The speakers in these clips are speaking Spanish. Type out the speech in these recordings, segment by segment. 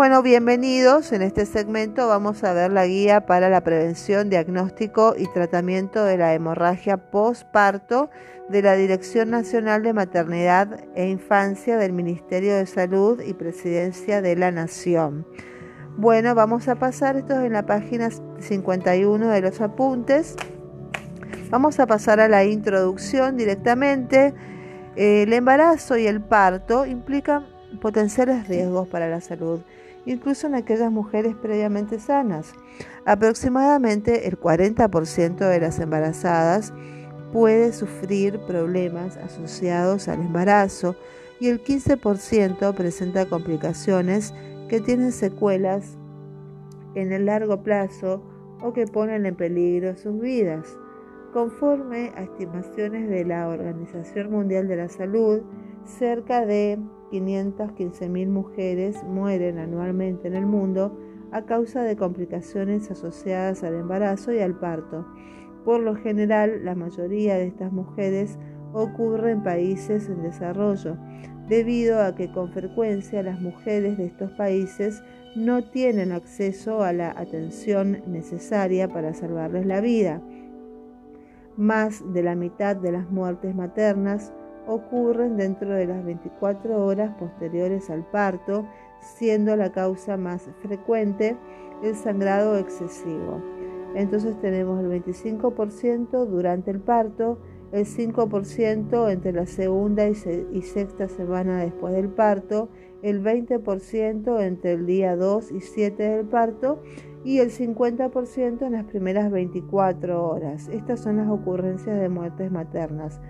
Bueno, bienvenidos. En este segmento vamos a ver la guía para la prevención, diagnóstico y tratamiento de la hemorragia postparto de la Dirección Nacional de Maternidad e Infancia del Ministerio de Salud y Presidencia de la Nación. Bueno, vamos a pasar, esto en la página 51 de los apuntes. Vamos a pasar a la introducción directamente. El embarazo y el parto implican potenciales riesgos para la salud incluso en aquellas mujeres previamente sanas. Aproximadamente el 40% de las embarazadas puede sufrir problemas asociados al embarazo y el 15% presenta complicaciones que tienen secuelas en el largo plazo o que ponen en peligro sus vidas. Conforme a estimaciones de la Organización Mundial de la Salud, cerca de 515.000 mujeres mueren anualmente en el mundo a causa de complicaciones asociadas al embarazo y al parto. Por lo general, la mayoría de estas mujeres ocurre en países en desarrollo, debido a que con frecuencia las mujeres de estos países no tienen acceso a la atención necesaria para salvarles la vida. Más de la mitad de las muertes maternas ocurren dentro de las 24 horas posteriores al parto, siendo la causa más frecuente el sangrado excesivo. Entonces tenemos el 25% durante el parto, el 5% entre la segunda y, sexta semana después del parto, el 20% entre el día 2 y 7 del parto y el 50% en las primeras 24 horas. Estas son las ocurrencias de muertes maternas.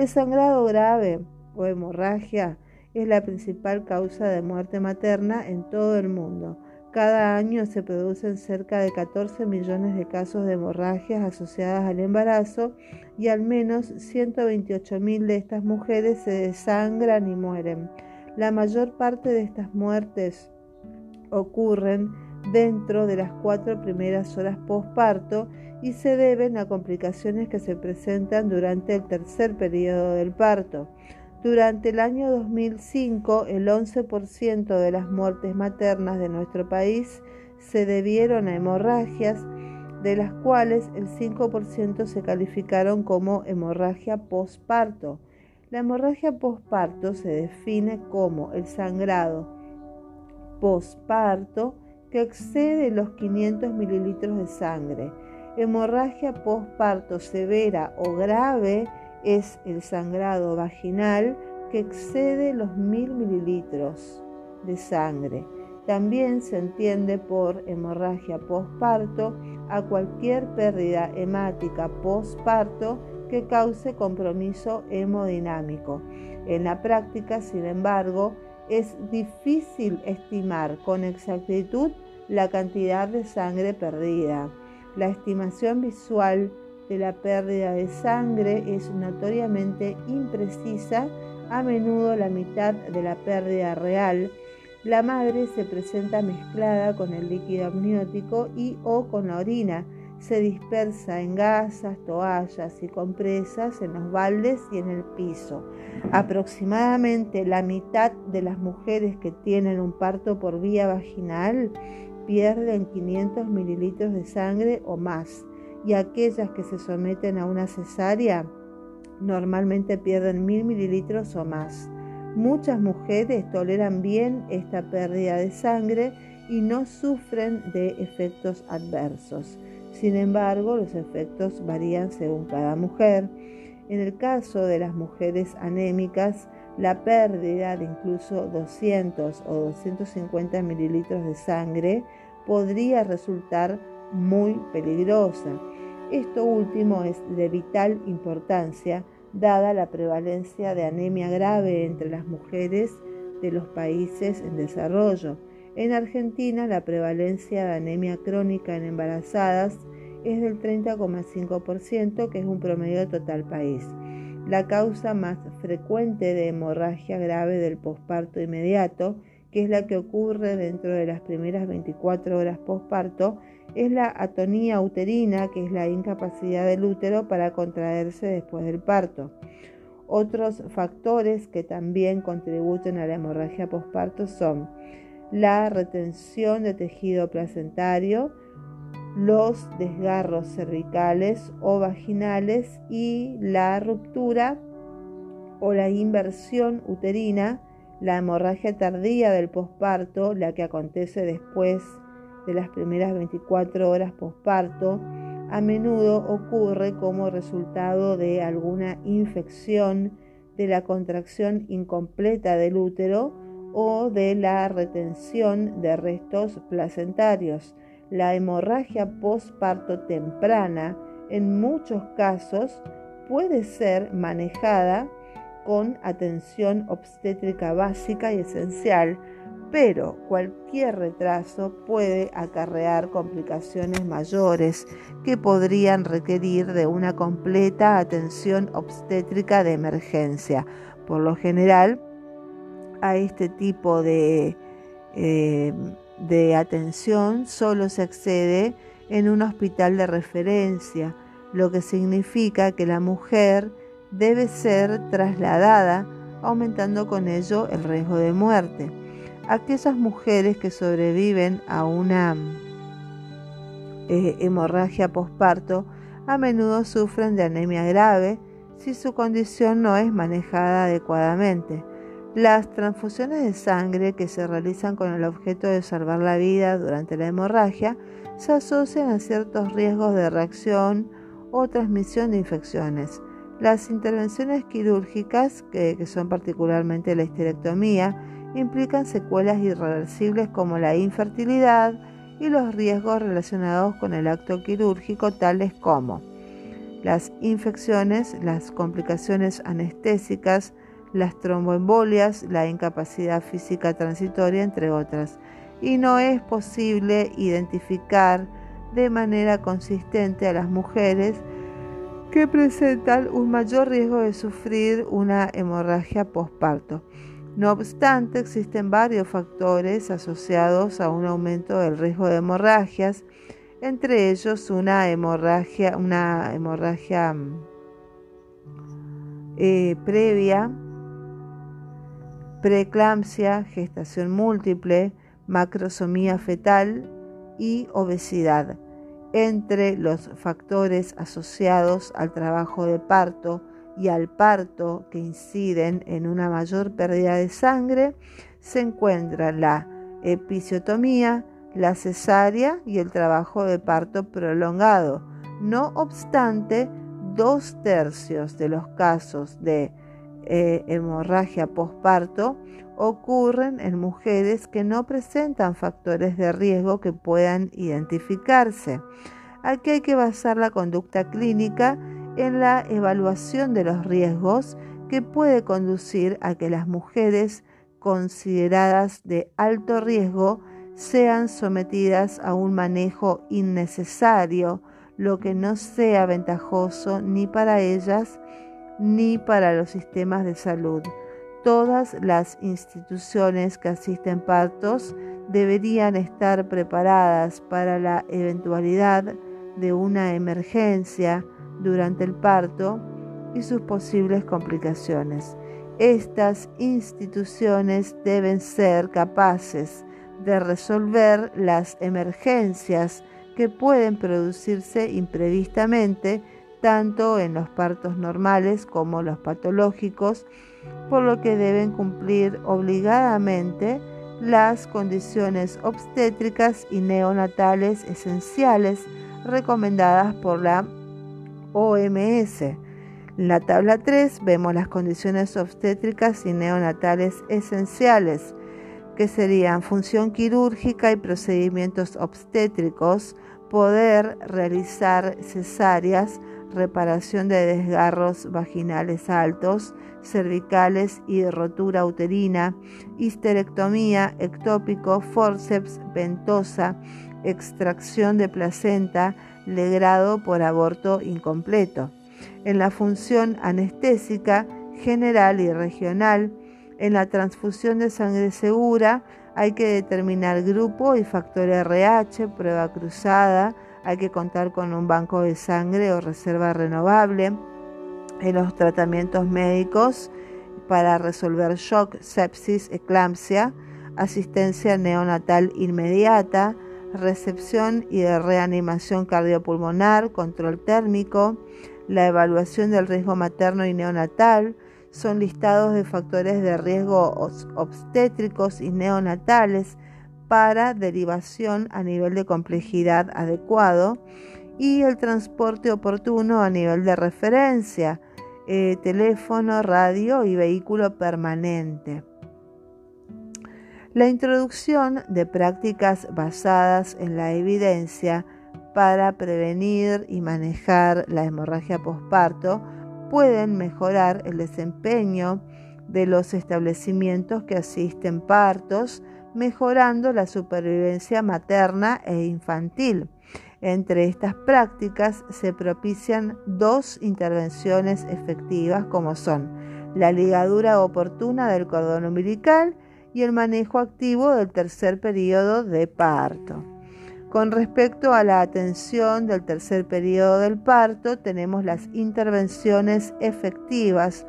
El sangrado grave o hemorragia es la principal causa de muerte materna en todo el mundo. Cada año se producen cerca de 14 millones de casos de hemorragias asociadas al embarazo y al menos 128 mil de estas mujeres se desangran y mueren. La mayor parte de estas muertes ocurren dentro de las cuatro primeras horas postparto y se deben a complicaciones que se presentan durante el tercer periodo del parto. Durante el año 2005, el 11% de las muertes maternas de nuestro país se debieron a hemorragias, de las cuales el 5% se calificaron como hemorragia postparto. La hemorragia postparto se define como el sangrado postparto que excede los 500 mililitros de sangre Hemorragia postparto severa o grave es el sangrado vaginal que excede los mil mililitros de sangre. También se entiende por hemorragia postparto a cualquier pérdida hemática postparto que cause compromiso hemodinámico. En la práctica, sin embargo, es difícil estimar con exactitud la cantidad de sangre perdida. La estimación visual de la pérdida de sangre es notoriamente imprecisa, a menudo la mitad de la pérdida real. La madre se presenta mezclada con el líquido amniótico y o con la orina. Se dispersa en gasas, toallas y compresas en los baldes y en el piso. Aproximadamente la mitad de las mujeres que tienen un parto por vía vaginal pierden 500 mililitros de sangre o más y aquellas que se someten a una cesárea normalmente pierden 1000 mililitros o más. Muchas mujeres toleran bien esta pérdida de sangre y no sufren de efectos adversos. Sin embargo, los efectos varían según cada mujer. En el caso de las mujeres anémicas, la pérdida de incluso 200 o 250 mililitros de sangre podría resultar muy peligrosa. Esto último es de vital importancia dada la prevalencia de anemia grave entre las mujeres de los países en desarrollo. En Argentina la prevalencia de anemia crónica en embarazadas es del 30,5%, que es un promedio total país. La causa más frecuente de hemorragia grave del posparto inmediato que es la que ocurre dentro de las primeras 24 horas postparto, es la atonía uterina, que es la incapacidad del útero para contraerse después del parto. Otros factores que también contribuyen a la hemorragia postparto son la retención de tejido placentario, los desgarros cervicales o vaginales y la ruptura o la inversión uterina, la hemorragia tardía del posparto, la que acontece después de las primeras 24 horas posparto, a menudo ocurre como resultado de alguna infección, de la contracción incompleta del útero o de la retención de restos placentarios. La hemorragia postparto temprana en muchos casos puede ser manejada con atención obstétrica básica y esencial, pero cualquier retraso puede acarrear complicaciones mayores que podrían requerir de una completa atención obstétrica de emergencia. Por lo general, a este tipo de, eh, de atención solo se accede en un hospital de referencia, lo que significa que la mujer debe ser trasladada, aumentando con ello el riesgo de muerte. Aquellas mujeres que sobreviven a una eh, hemorragia posparto a menudo sufren de anemia grave si su condición no es manejada adecuadamente. Las transfusiones de sangre que se realizan con el objeto de salvar la vida durante la hemorragia se asocian a ciertos riesgos de reacción o transmisión de infecciones. Las intervenciones quirúrgicas, que, son particularmente la histerectomía, implican secuelas irreversibles como la infertilidad y los riesgos relacionados con el acto quirúrgico, tales como las infecciones, las complicaciones anestésicas, las tromboembolias, la incapacidad física transitoria, entre otras. Y no es posible identificar de manera consistente a las mujeres que presentan un mayor riesgo de sufrir una hemorragia postparto. No obstante, existen varios factores asociados a un aumento del riesgo de hemorragias, entre ellos una hemorragia, una hemorragia eh, previa, preeclampsia, gestación múltiple, macrosomía fetal y obesidad. Entre los factores asociados al trabajo de parto y al parto que inciden en una mayor pérdida de sangre se encuentra la episiotomía, la cesárea y el trabajo de parto prolongado. No obstante, dos tercios de los casos de eh, hemorragia postparto ocurren en mujeres que no presentan factores de riesgo que puedan identificarse. Aquí hay que basar la conducta clínica en la evaluación de los riesgos que puede conducir a que las mujeres consideradas de alto riesgo sean sometidas a un manejo innecesario, lo que no sea ventajoso ni para ellas ni para los sistemas de salud. Todas las instituciones que asisten partos deberían estar preparadas para la eventualidad de una emergencia durante el parto y sus posibles complicaciones. Estas instituciones deben ser capaces de resolver las emergencias que pueden producirse imprevistamente tanto en los partos normales como los patológicos, por lo que deben cumplir obligadamente las condiciones obstétricas y neonatales esenciales recomendadas por la OMS. En la tabla 3 vemos las condiciones obstétricas y neonatales esenciales, que serían función quirúrgica y procedimientos obstétricos, poder realizar cesáreas, reparación de desgarros vaginales altos, cervicales y rotura uterina, histerectomía, ectópico, forceps, ventosa, extracción de placenta, legrado por aborto incompleto. En la función anestésica general y regional, en la transfusión de sangre segura, hay que determinar grupo y factor RH, prueba cruzada, hay que contar con un banco de sangre o reserva renovable. En los tratamientos médicos para resolver shock, sepsis, eclampsia, asistencia neonatal inmediata, recepción y de reanimación cardiopulmonar, control térmico, la evaluación del riesgo materno y neonatal, son listados de factores de riesgo obstétricos y neonatales para derivación a nivel de complejidad adecuado y el transporte oportuno a nivel de referencia, eh, teléfono, radio y vehículo permanente. La introducción de prácticas basadas en la evidencia para prevenir y manejar la hemorragia posparto pueden mejorar el desempeño de los establecimientos que asisten partos, mejorando la supervivencia materna e infantil. Entre estas prácticas se propician dos intervenciones efectivas como son la ligadura oportuna del cordón umbilical y el manejo activo del tercer periodo de parto. Con respecto a la atención del tercer periodo del parto, tenemos las intervenciones efectivas.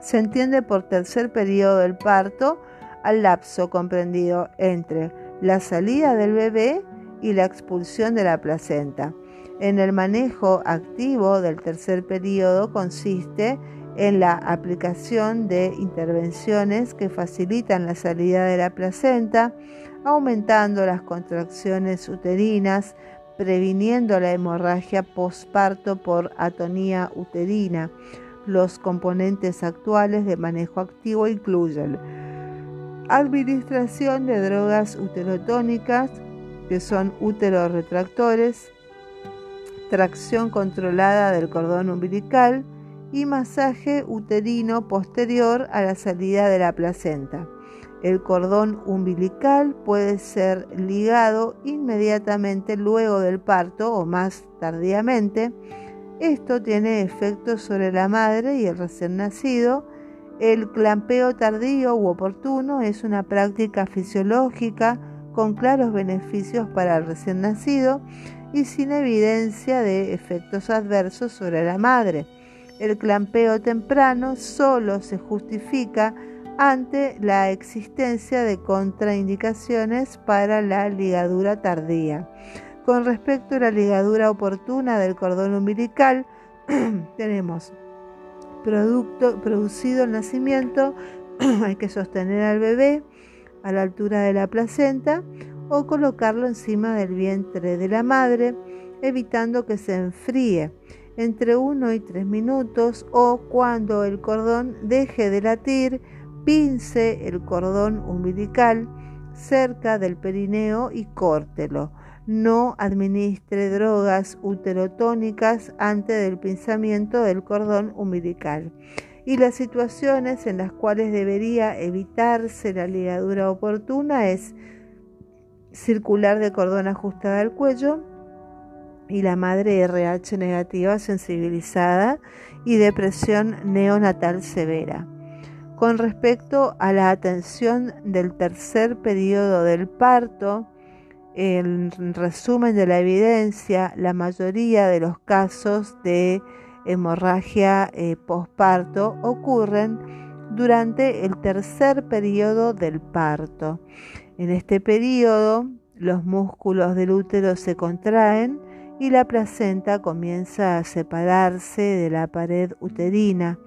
Se entiende por tercer periodo del parto al lapso comprendido entre la salida del bebé y la expulsión de la placenta. En el manejo activo del tercer periodo consiste en la aplicación de intervenciones que facilitan la salida de la placenta, aumentando las contracciones uterinas, previniendo la hemorragia postparto por atonía uterina. Los componentes actuales de manejo activo incluyen administración de drogas uterotónicas, que son úteros retractores, tracción controlada del cordón umbilical, y masaje uterino posterior a la salida de la placenta. El cordón umbilical puede ser ligado inmediatamente luego del parto o más tardíamente. Esto tiene efectos sobre la madre y el recién nacido. El clampeo tardío u oportuno es una práctica fisiológica con claros beneficios para el recién nacido y sin evidencia de efectos adversos sobre la madre. El clampeo temprano solo se justifica ante la existencia de contraindicaciones para la ligadura tardía. Con respecto a la ligadura oportuna del cordón umbilical, tenemos producto producido el nacimiento, hay que sostener al bebé a la altura de la placenta o colocarlo encima del vientre de la madre, evitando que se enfríe entre 1 y 3 minutos o cuando el cordón deje de latir, pince el cordón umbilical cerca del perineo y córtelo. No administre drogas uterotónicas antes del pinzamiento del cordón umbilical. Y las situaciones en las cuales debería evitarse la ligadura oportuna es circular de cordón ajustada al cuello, y la madre RH negativa sensibilizada y depresión neonatal severa. Con respecto a la atención del tercer periodo del parto, en resumen de la evidencia, la mayoría de los casos de hemorragia eh, posparto ocurren durante el tercer periodo del parto. En este periodo, los músculos del útero se contraen y la placenta comienza a separarse de la pared uterina.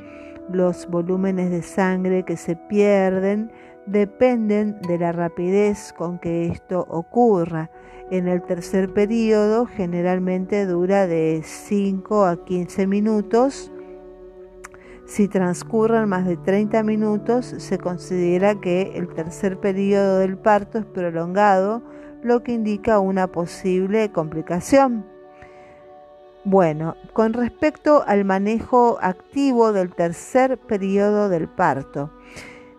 Los volúmenes de sangre que se pierden dependen de la rapidez con que esto ocurra. En el tercer periodo generalmente dura de 5 a 15 minutos. Si transcurren más de 30 minutos, se considera que el tercer periodo del parto es prolongado, lo que indica una posible complicación. Bueno, con respecto al manejo activo del tercer periodo del parto,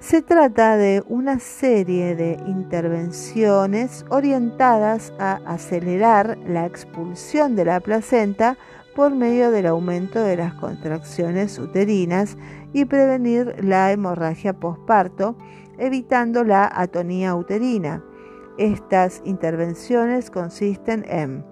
se trata de una serie de intervenciones orientadas a acelerar la expulsión de la placenta por medio del aumento de las contracciones uterinas y prevenir la hemorragia posparto, evitando la atonía uterina. Estas intervenciones consisten en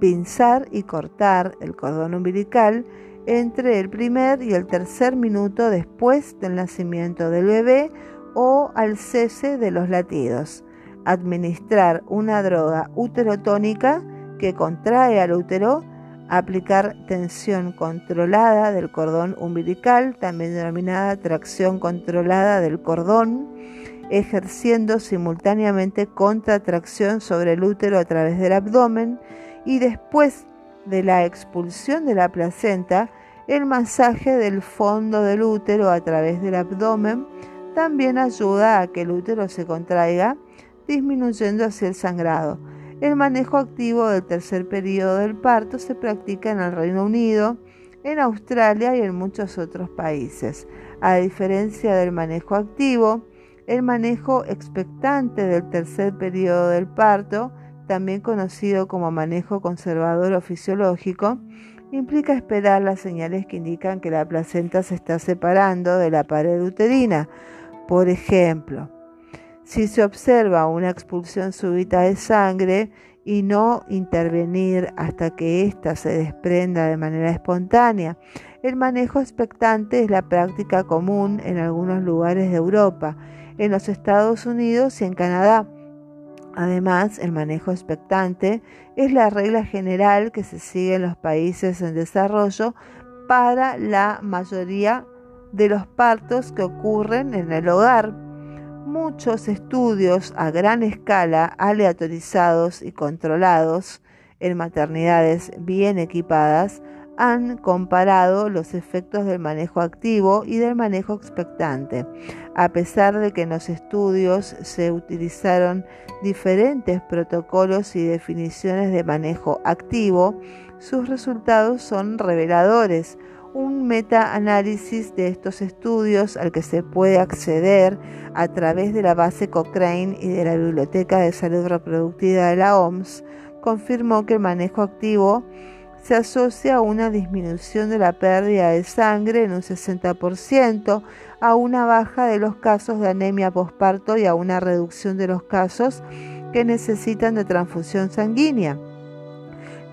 pinzar y cortar el cordón umbilical entre el primer y el tercer minuto después del nacimiento del bebé o al cese de los latidos. Administrar una droga uterotónica que contrae al útero, aplicar tensión controlada del cordón umbilical, también denominada tracción controlada del cordón, ejerciendo simultáneamente contratracción sobre el útero a través del abdomen y después de la expulsión de la placenta, el masaje del fondo del útero a través del abdomen también ayuda a que el útero se contraiga, disminuyendo así el sangrado. El manejo activo del tercer periodo del parto se practica en el Reino Unido, en Australia y en muchos otros países. A diferencia del manejo activo, el manejo expectante del tercer periodo del parto, también conocido como manejo conservador o fisiológico, implica esperar las señales que indican que la placenta se está separando de la pared uterina. Por ejemplo, si se observa una expulsión súbita de sangre y no intervenir hasta que ésta se desprenda de manera espontánea. El manejo expectante es la práctica común en algunos lugares de Europa, en los Estados Unidos y en Canadá. Además, el manejo expectante es la regla general que se sigue en los países en desarrollo para la mayoría de los partos que ocurren en el hogar. Muchos estudios a gran escala, aleatorizados y controlados en maternidades bien equipadas, han comparado los efectos del manejo activo y del manejo expectante. A pesar de que en los estudios se utilizaron diferentes protocolos y definiciones de manejo activo, sus resultados son reveladores. Un metaanálisis de estos estudios al que se puede acceder a través de la base Cochrane y de la Biblioteca de Salud Reproductiva de la OMS confirmó que el manejo activo se asocia a una disminución de la pérdida de sangre en un 60%, a una baja de los casos de anemia posparto y a una reducción de los casos que necesitan de transfusión sanguínea.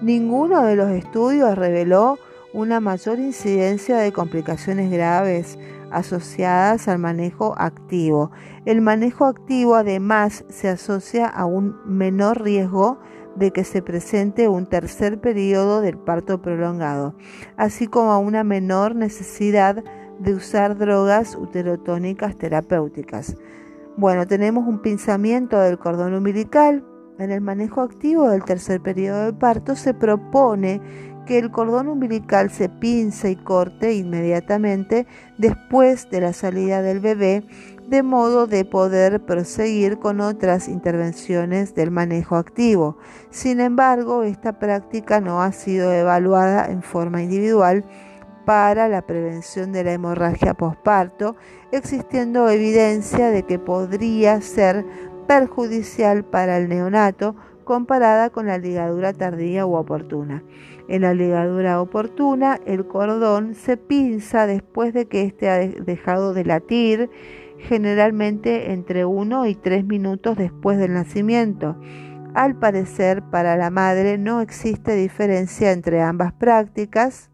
Ninguno de los estudios reveló una mayor incidencia de complicaciones graves asociadas al manejo activo. El manejo activo además se asocia a un menor riesgo de que se presente un tercer periodo del parto prolongado, así como a una menor necesidad de usar drogas uterotónicas terapéuticas. Bueno, tenemos un pinzamiento del cordón umbilical. En el manejo activo del tercer periodo del parto se propone que el cordón umbilical se pince y corte inmediatamente después de la salida del bebé de modo de poder proseguir con otras intervenciones del manejo activo. Sin embargo, esta práctica no ha sido evaluada en forma individual para la prevención de la hemorragia posparto, existiendo evidencia de que podría ser perjudicial para el neonato comparada con la ligadura tardía u oportuna. En la ligadura oportuna, el cordón se pinza después de que éste ha dejado de latir generalmente entre 1 y 3 minutos después del nacimiento. Al parecer, para la madre no existe diferencia entre ambas prácticas.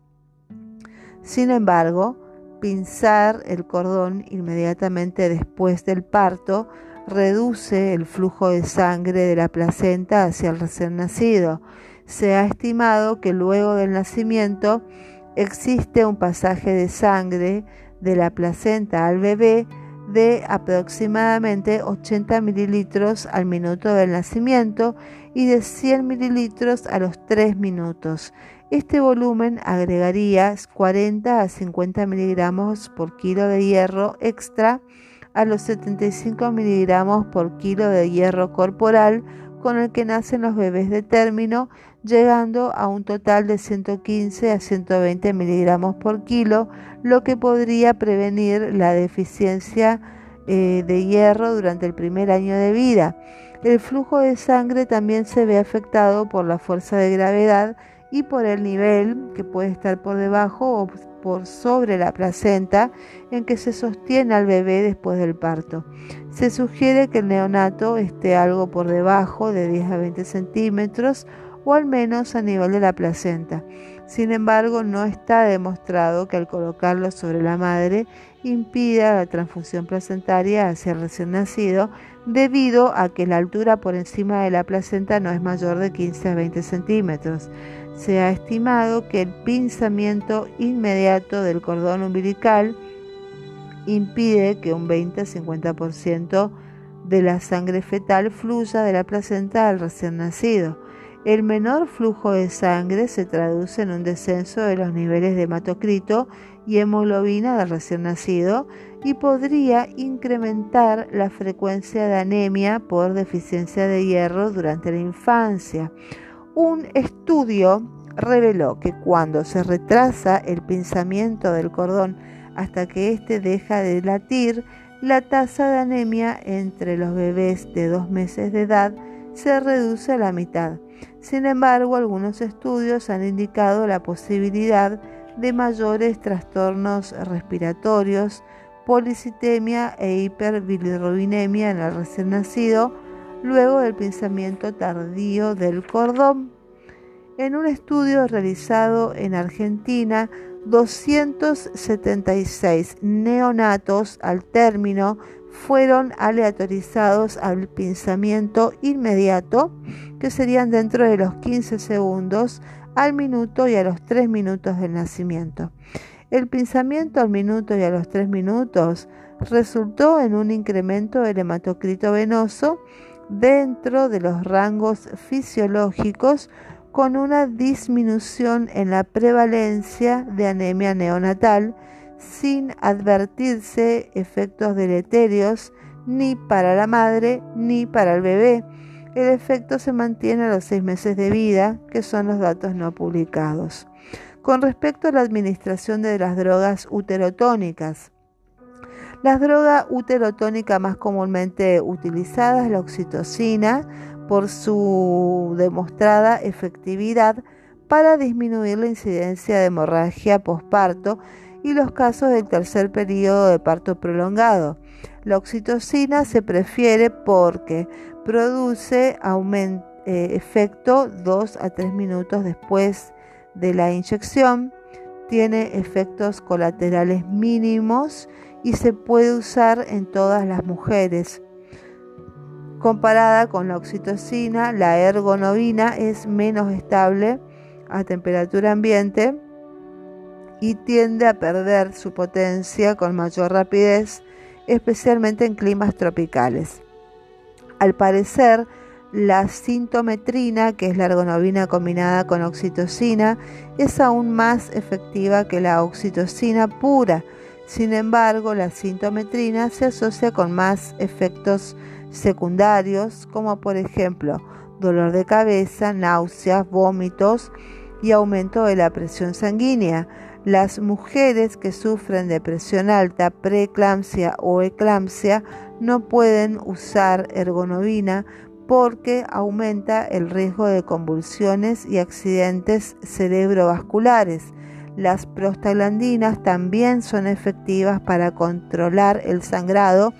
Sin embargo, pinzar el cordón inmediatamente después del parto reduce el flujo de sangre de la placenta hacia el recién nacido. Se ha estimado que luego del nacimiento existe un pasaje de sangre de la placenta al bebé de aproximadamente 80 mililitros al minuto del nacimiento y de 100 mililitros a los 3 minutos. Este volumen agregaría 40 a 50 miligramos por kilo de hierro extra a los 75 miligramos por kilo de hierro corporal con el que nacen los bebés de término, llegando a un total de 115 a 120 miligramos por kilo, lo que podría prevenir la deficiencia eh, de hierro durante el primer año de vida. El flujo de sangre también se ve afectado por la fuerza de gravedad y por el nivel que puede estar por debajo o por sobre la placenta en que se sostiene al bebé después del parto. Se sugiere que el neonato esté algo por debajo de 10 a 20 centímetros o al menos a nivel de la placenta. Sin embargo, no está demostrado que al colocarlo sobre la madre impida la transfusión placentaria hacia el recién nacido debido a que la altura por encima de la placenta no es mayor de 15 a 20 centímetros. Se ha estimado que el pinzamiento inmediato del cordón umbilical impide que un 20-50% de la sangre fetal fluya de la placenta al recién nacido. El menor flujo de sangre se traduce en un descenso de los niveles de hematocrito y hemoglobina del recién nacido y podría incrementar la frecuencia de anemia por deficiencia de hierro durante la infancia. Un estudio reveló que cuando se retrasa el pinzamiento del cordón hasta que éste deja de latir, la tasa de anemia entre los bebés de dos meses de edad se reduce a la mitad. Sin embargo, algunos estudios han indicado la posibilidad de mayores trastornos respiratorios, policitemia e hiperbilirrubinemia en el recién nacido luego del pinzamiento tardío del cordón. En un estudio realizado en Argentina, 276 neonatos al término fueron aleatorizados al pinzamiento inmediato, que serían dentro de los 15 segundos al minuto y a los 3 minutos del nacimiento. El pinzamiento al minuto y a los 3 minutos resultó en un incremento del hematocrito venoso dentro de los rangos fisiológicos con una disminución en la prevalencia de anemia neonatal sin advertirse efectos deleterios ni para la madre ni para el bebé. El efecto se mantiene a los seis meses de vida, que son los datos no publicados. Con respecto a la administración de las drogas uterotónicas, la droga uterotónica más comúnmente utilizada es la oxitocina, por su demostrada efectividad para disminuir la incidencia de hemorragia posparto y los casos del tercer periodo de parto prolongado. La oxitocina se prefiere porque produce eh, efecto 2 a 3 minutos después de la inyección, tiene efectos colaterales mínimos y se puede usar en todas las mujeres. Comparada con la oxitocina, la ergonovina es menos estable a temperatura ambiente y tiende a perder su potencia con mayor rapidez, especialmente en climas tropicales. Al parecer, la sintometrina, que es la ergonovina combinada con oxitocina, es aún más efectiva que la oxitocina pura. Sin embargo, la sintometrina se asocia con más efectos secundarios como por ejemplo dolor de cabeza, náuseas, vómitos y aumento de la presión sanguínea. Las mujeres que sufren de presión alta, preeclampsia o eclampsia no pueden usar ergonovina porque aumenta el riesgo de convulsiones y accidentes cerebrovasculares. Las prostaglandinas también son efectivas para controlar el sangrado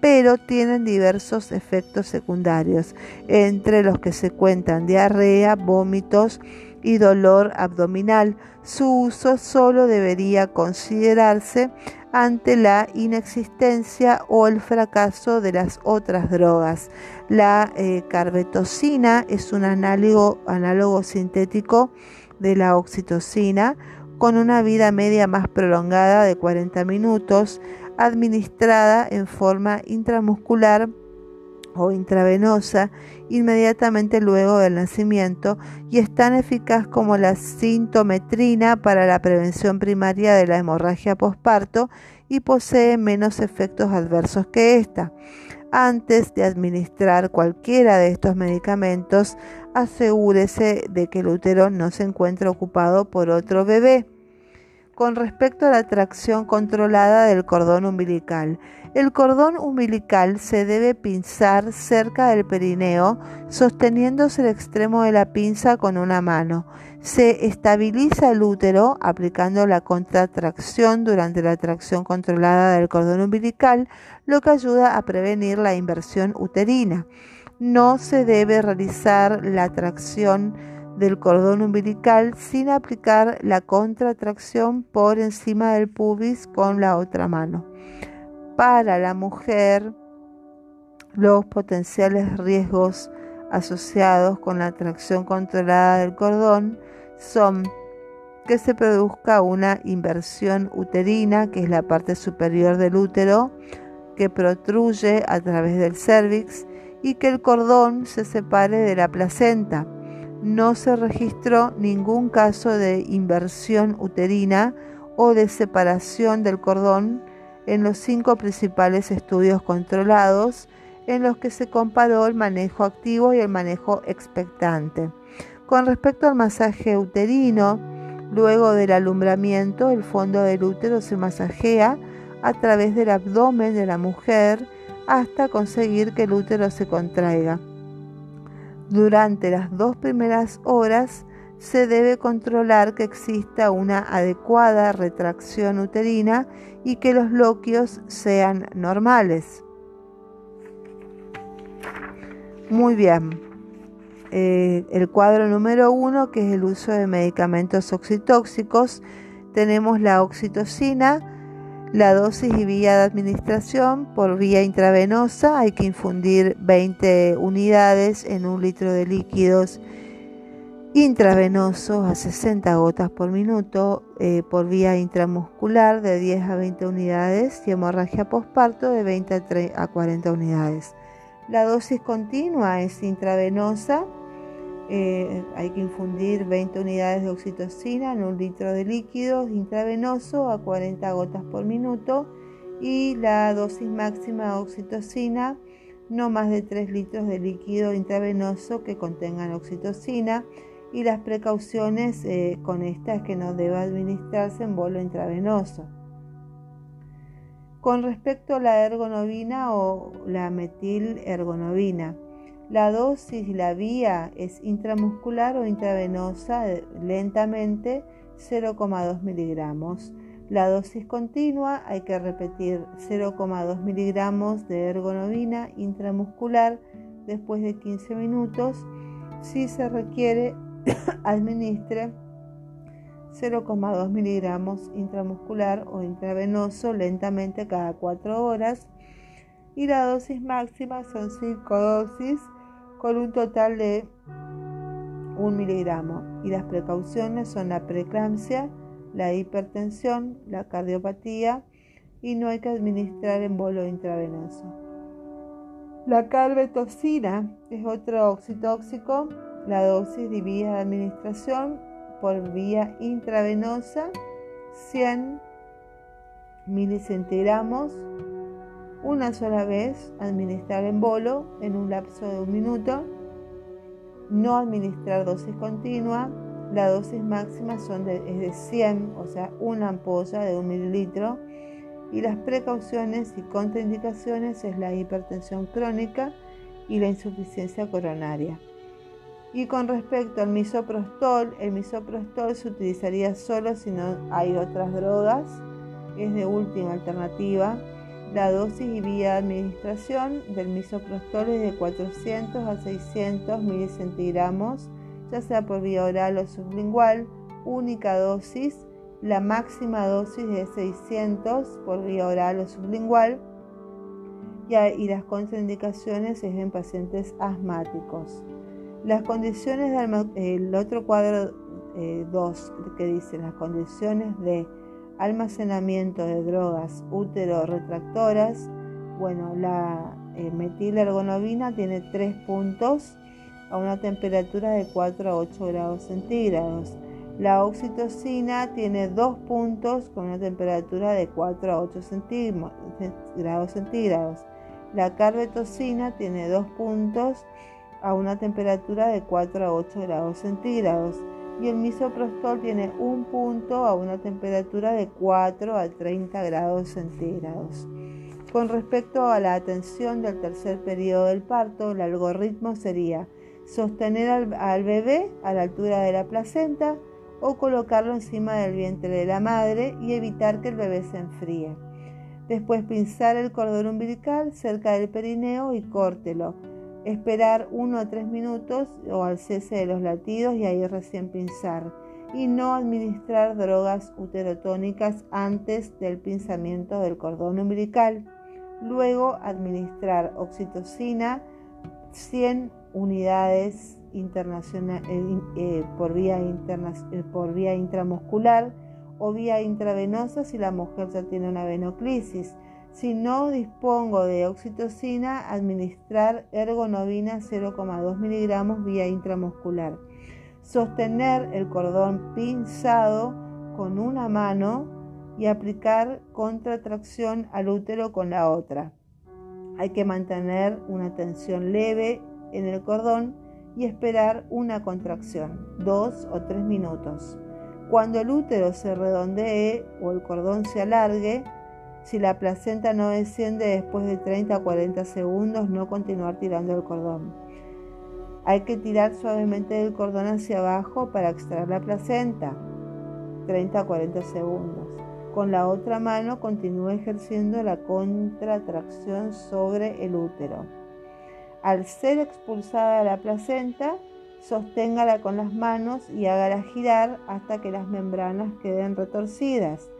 pero tienen diversos efectos secundarios, entre los que se cuentan diarrea, vómitos y dolor abdominal. Su uso solo debería considerarse ante la inexistencia o el fracaso de las otras drogas. La eh, carbetocina es un análogo, análogo sintético de la oxitocina con una vida media más prolongada de 40 minutos administrada en forma intramuscular o intravenosa inmediatamente luego del nacimiento y es tan eficaz como la sintometrina para la prevención primaria de la hemorragia posparto y posee menos efectos adversos que esta. Antes de administrar cualquiera de estos medicamentos, asegúrese de que el útero no se encuentre ocupado por otro bebé con respecto a la tracción controlada del cordón umbilical. El cordón umbilical se debe pinzar cerca del perineo, sosteniéndose el extremo de la pinza con una mano. Se estabiliza el útero aplicando la contratracción durante la tracción controlada del cordón umbilical, lo que ayuda a prevenir la inversión uterina. No se debe realizar la tracción del cordón umbilical sin aplicar la contratracción por encima del pubis con la otra mano. Para la mujer, los potenciales riesgos asociados con la tracción controlada del cordón son que se produzca una inversión uterina, que es la parte superior del útero, que protruye a través del cervix y que el cordón se separe de la placenta. No se registró ningún caso de inversión uterina o de separación del cordón en los cinco principales estudios controlados en los que se comparó el manejo activo y el manejo expectante. Con respecto al masaje uterino, luego del alumbramiento, el fondo del útero se masajea a través del abdomen de la mujer hasta conseguir que el útero se contraiga. Durante las dos primeras horas se debe controlar que exista una adecuada retracción uterina y que los loquios sean normales. Muy bien. Eh, el cuadro número uno, que es el uso de medicamentos oxitóxicos, tenemos la oxitocina, la dosis y vía de administración por vía intravenosa, hay que infundir 20 unidades en un litro de líquidos intravenosos a 60 gotas por minuto, eh, por vía intramuscular de 10 a 20 unidades y hemorragia posparto de 20 a 40 unidades. La dosis continua es intravenosa. Eh, hay que infundir 20 unidades de oxitocina en un litro de líquido intravenoso a 40 gotas por minuto y la dosis máxima de oxitocina no más de 3 litros de líquido intravenoso que contengan oxitocina y las precauciones eh, con estas que no debe administrarse en bolo intravenoso. Con respecto a la ergonovina o la metilergonovina, la dosis la vía es intramuscular o intravenosa lentamente 0,2 miligramos. La dosis continua hay que repetir 0,2 miligramos de ergonovina intramuscular después de 15 minutos. Si se requiere, administre 0,2 miligramos intramuscular o intravenoso lentamente cada 4 horas y la dosis máxima son 5 dosis con un total de 1 miligramo y las precauciones son la preeclampsia, la hipertensión, la cardiopatía y no hay que administrar en bolo intravenoso. La carbetocina es otro oxitóxico, la dosis divide de administración por vía intravenosa 100 milicentigramos una sola vez, administrar en bolo en un lapso de un minuto, no administrar dosis continua, la dosis máxima son de, es de 100, o sea, una ampolla de un mililitro, y las precauciones y contraindicaciones es la hipertensión crónica y la insuficiencia coronaria. Y con respecto al misoprostol, el misoprostol se utilizaría solo si no hay otras drogas, es de última alternativa. La dosis y vía de administración del misoprostol es de 400 a 600 milicentigramos, ya sea por vía oral o sublingual, única dosis. La máxima dosis de 600 por vía oral o sublingual y las contraindicaciones es en pacientes asmáticos. Las condiciones del otro cuadro 2 eh, que dice las condiciones de almacenamiento de drogas útero retractoras, bueno, la eh, metilergonovina tiene 3 puntos a una temperatura de 4 a 8 grados centígrados. La oxitocina tiene 2 puntos con una temperatura de 4 a 8 grados centígrados. La carbetocina tiene 2 puntos a una temperatura de 4 a 8 grados centígrados y el misoprostol tiene un punto a una temperatura de 4 a 30 grados centígrados. Con respecto a la atención del tercer periodo del parto, el algoritmo sería sostener al, al, bebé a la altura de la placenta o colocarlo encima del vientre de la madre y evitar que el bebé se enfríe. Después pinzar el cordón umbilical cerca del perineo y córtelo Esperar 1 a 3 minutos o al cese de los latidos y ahí recién pinzar. Y no administrar drogas uterotónicas antes del pinzamiento del cordón umbilical. Luego administrar oxitocina 100 unidades eh, eh, por, vía eh, por vía intramuscular o vía intravenosa si la mujer ya tiene una venoclisis. Si no dispongo de oxitocina, administrar ergonovina 0,2 miligramos vía intramuscular. Sostener el cordón pinzado con una mano y aplicar contratracción al útero con la otra. Hay que mantener una tensión leve en el cordón y esperar una contracción, dos o tres minutos. Cuando el útero se redondee o el cordón se alargue, si la placenta no desciende después de 30 a 40 segundos, no continuar tirando el cordón. Hay que tirar suavemente del cordón hacia abajo para extraer la placenta, 30 a 40 segundos. Con la otra mano continúe ejerciendo la contratracción sobre el útero. Al ser expulsada la placenta, sosténgala con las manos y hágala girar hasta que las membranas queden retorcidas.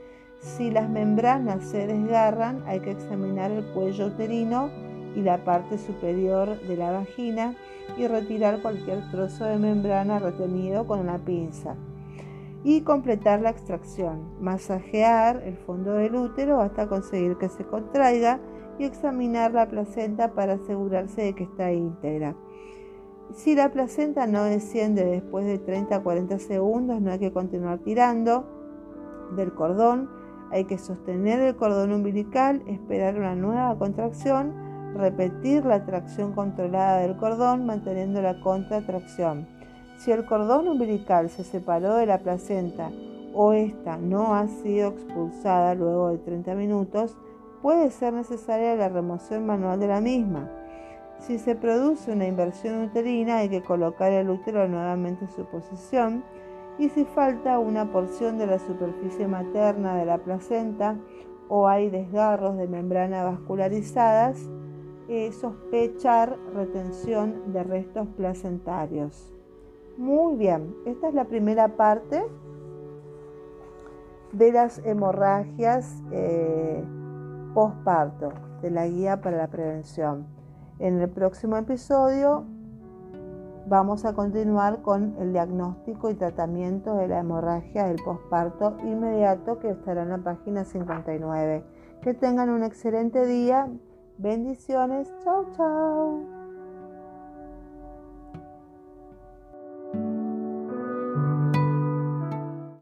Si las membranas se desgarran, hay que examinar el cuello uterino y la parte superior de la vagina y retirar cualquier trozo de membrana retenido con una pinza. Y completar la extracción. Masajear el fondo del útero hasta conseguir que se contraiga y examinar la placenta para asegurarse de que está íntegra. Si la placenta no desciende después de 30 a 40 segundos, no hay que continuar tirando del cordón, hay que sostener el cordón umbilical, esperar una nueva contracción, repetir la tracción controlada del cordón manteniendo la contratracción. Si el cordón umbilical se separó de la placenta o esta no ha sido expulsada luego de 30 minutos, puede ser necesaria la remoción manual de la misma. Si se produce una inversión uterina hay que colocar el útero nuevamente en su posición y si falta una porción de la superficie materna de la placenta o hay desgarros de membrana vascularizadas, eh, sospechar retención de restos placentarios. Muy bien, esta es la primera parte de las hemorragias. Eh, posparto de la guía para la prevención. En el próximo episodio vamos a continuar con el diagnóstico y tratamiento de la hemorragia del posparto inmediato que estará en la página 59. Que tengan un excelente día. Bendiciones. Chao, chao.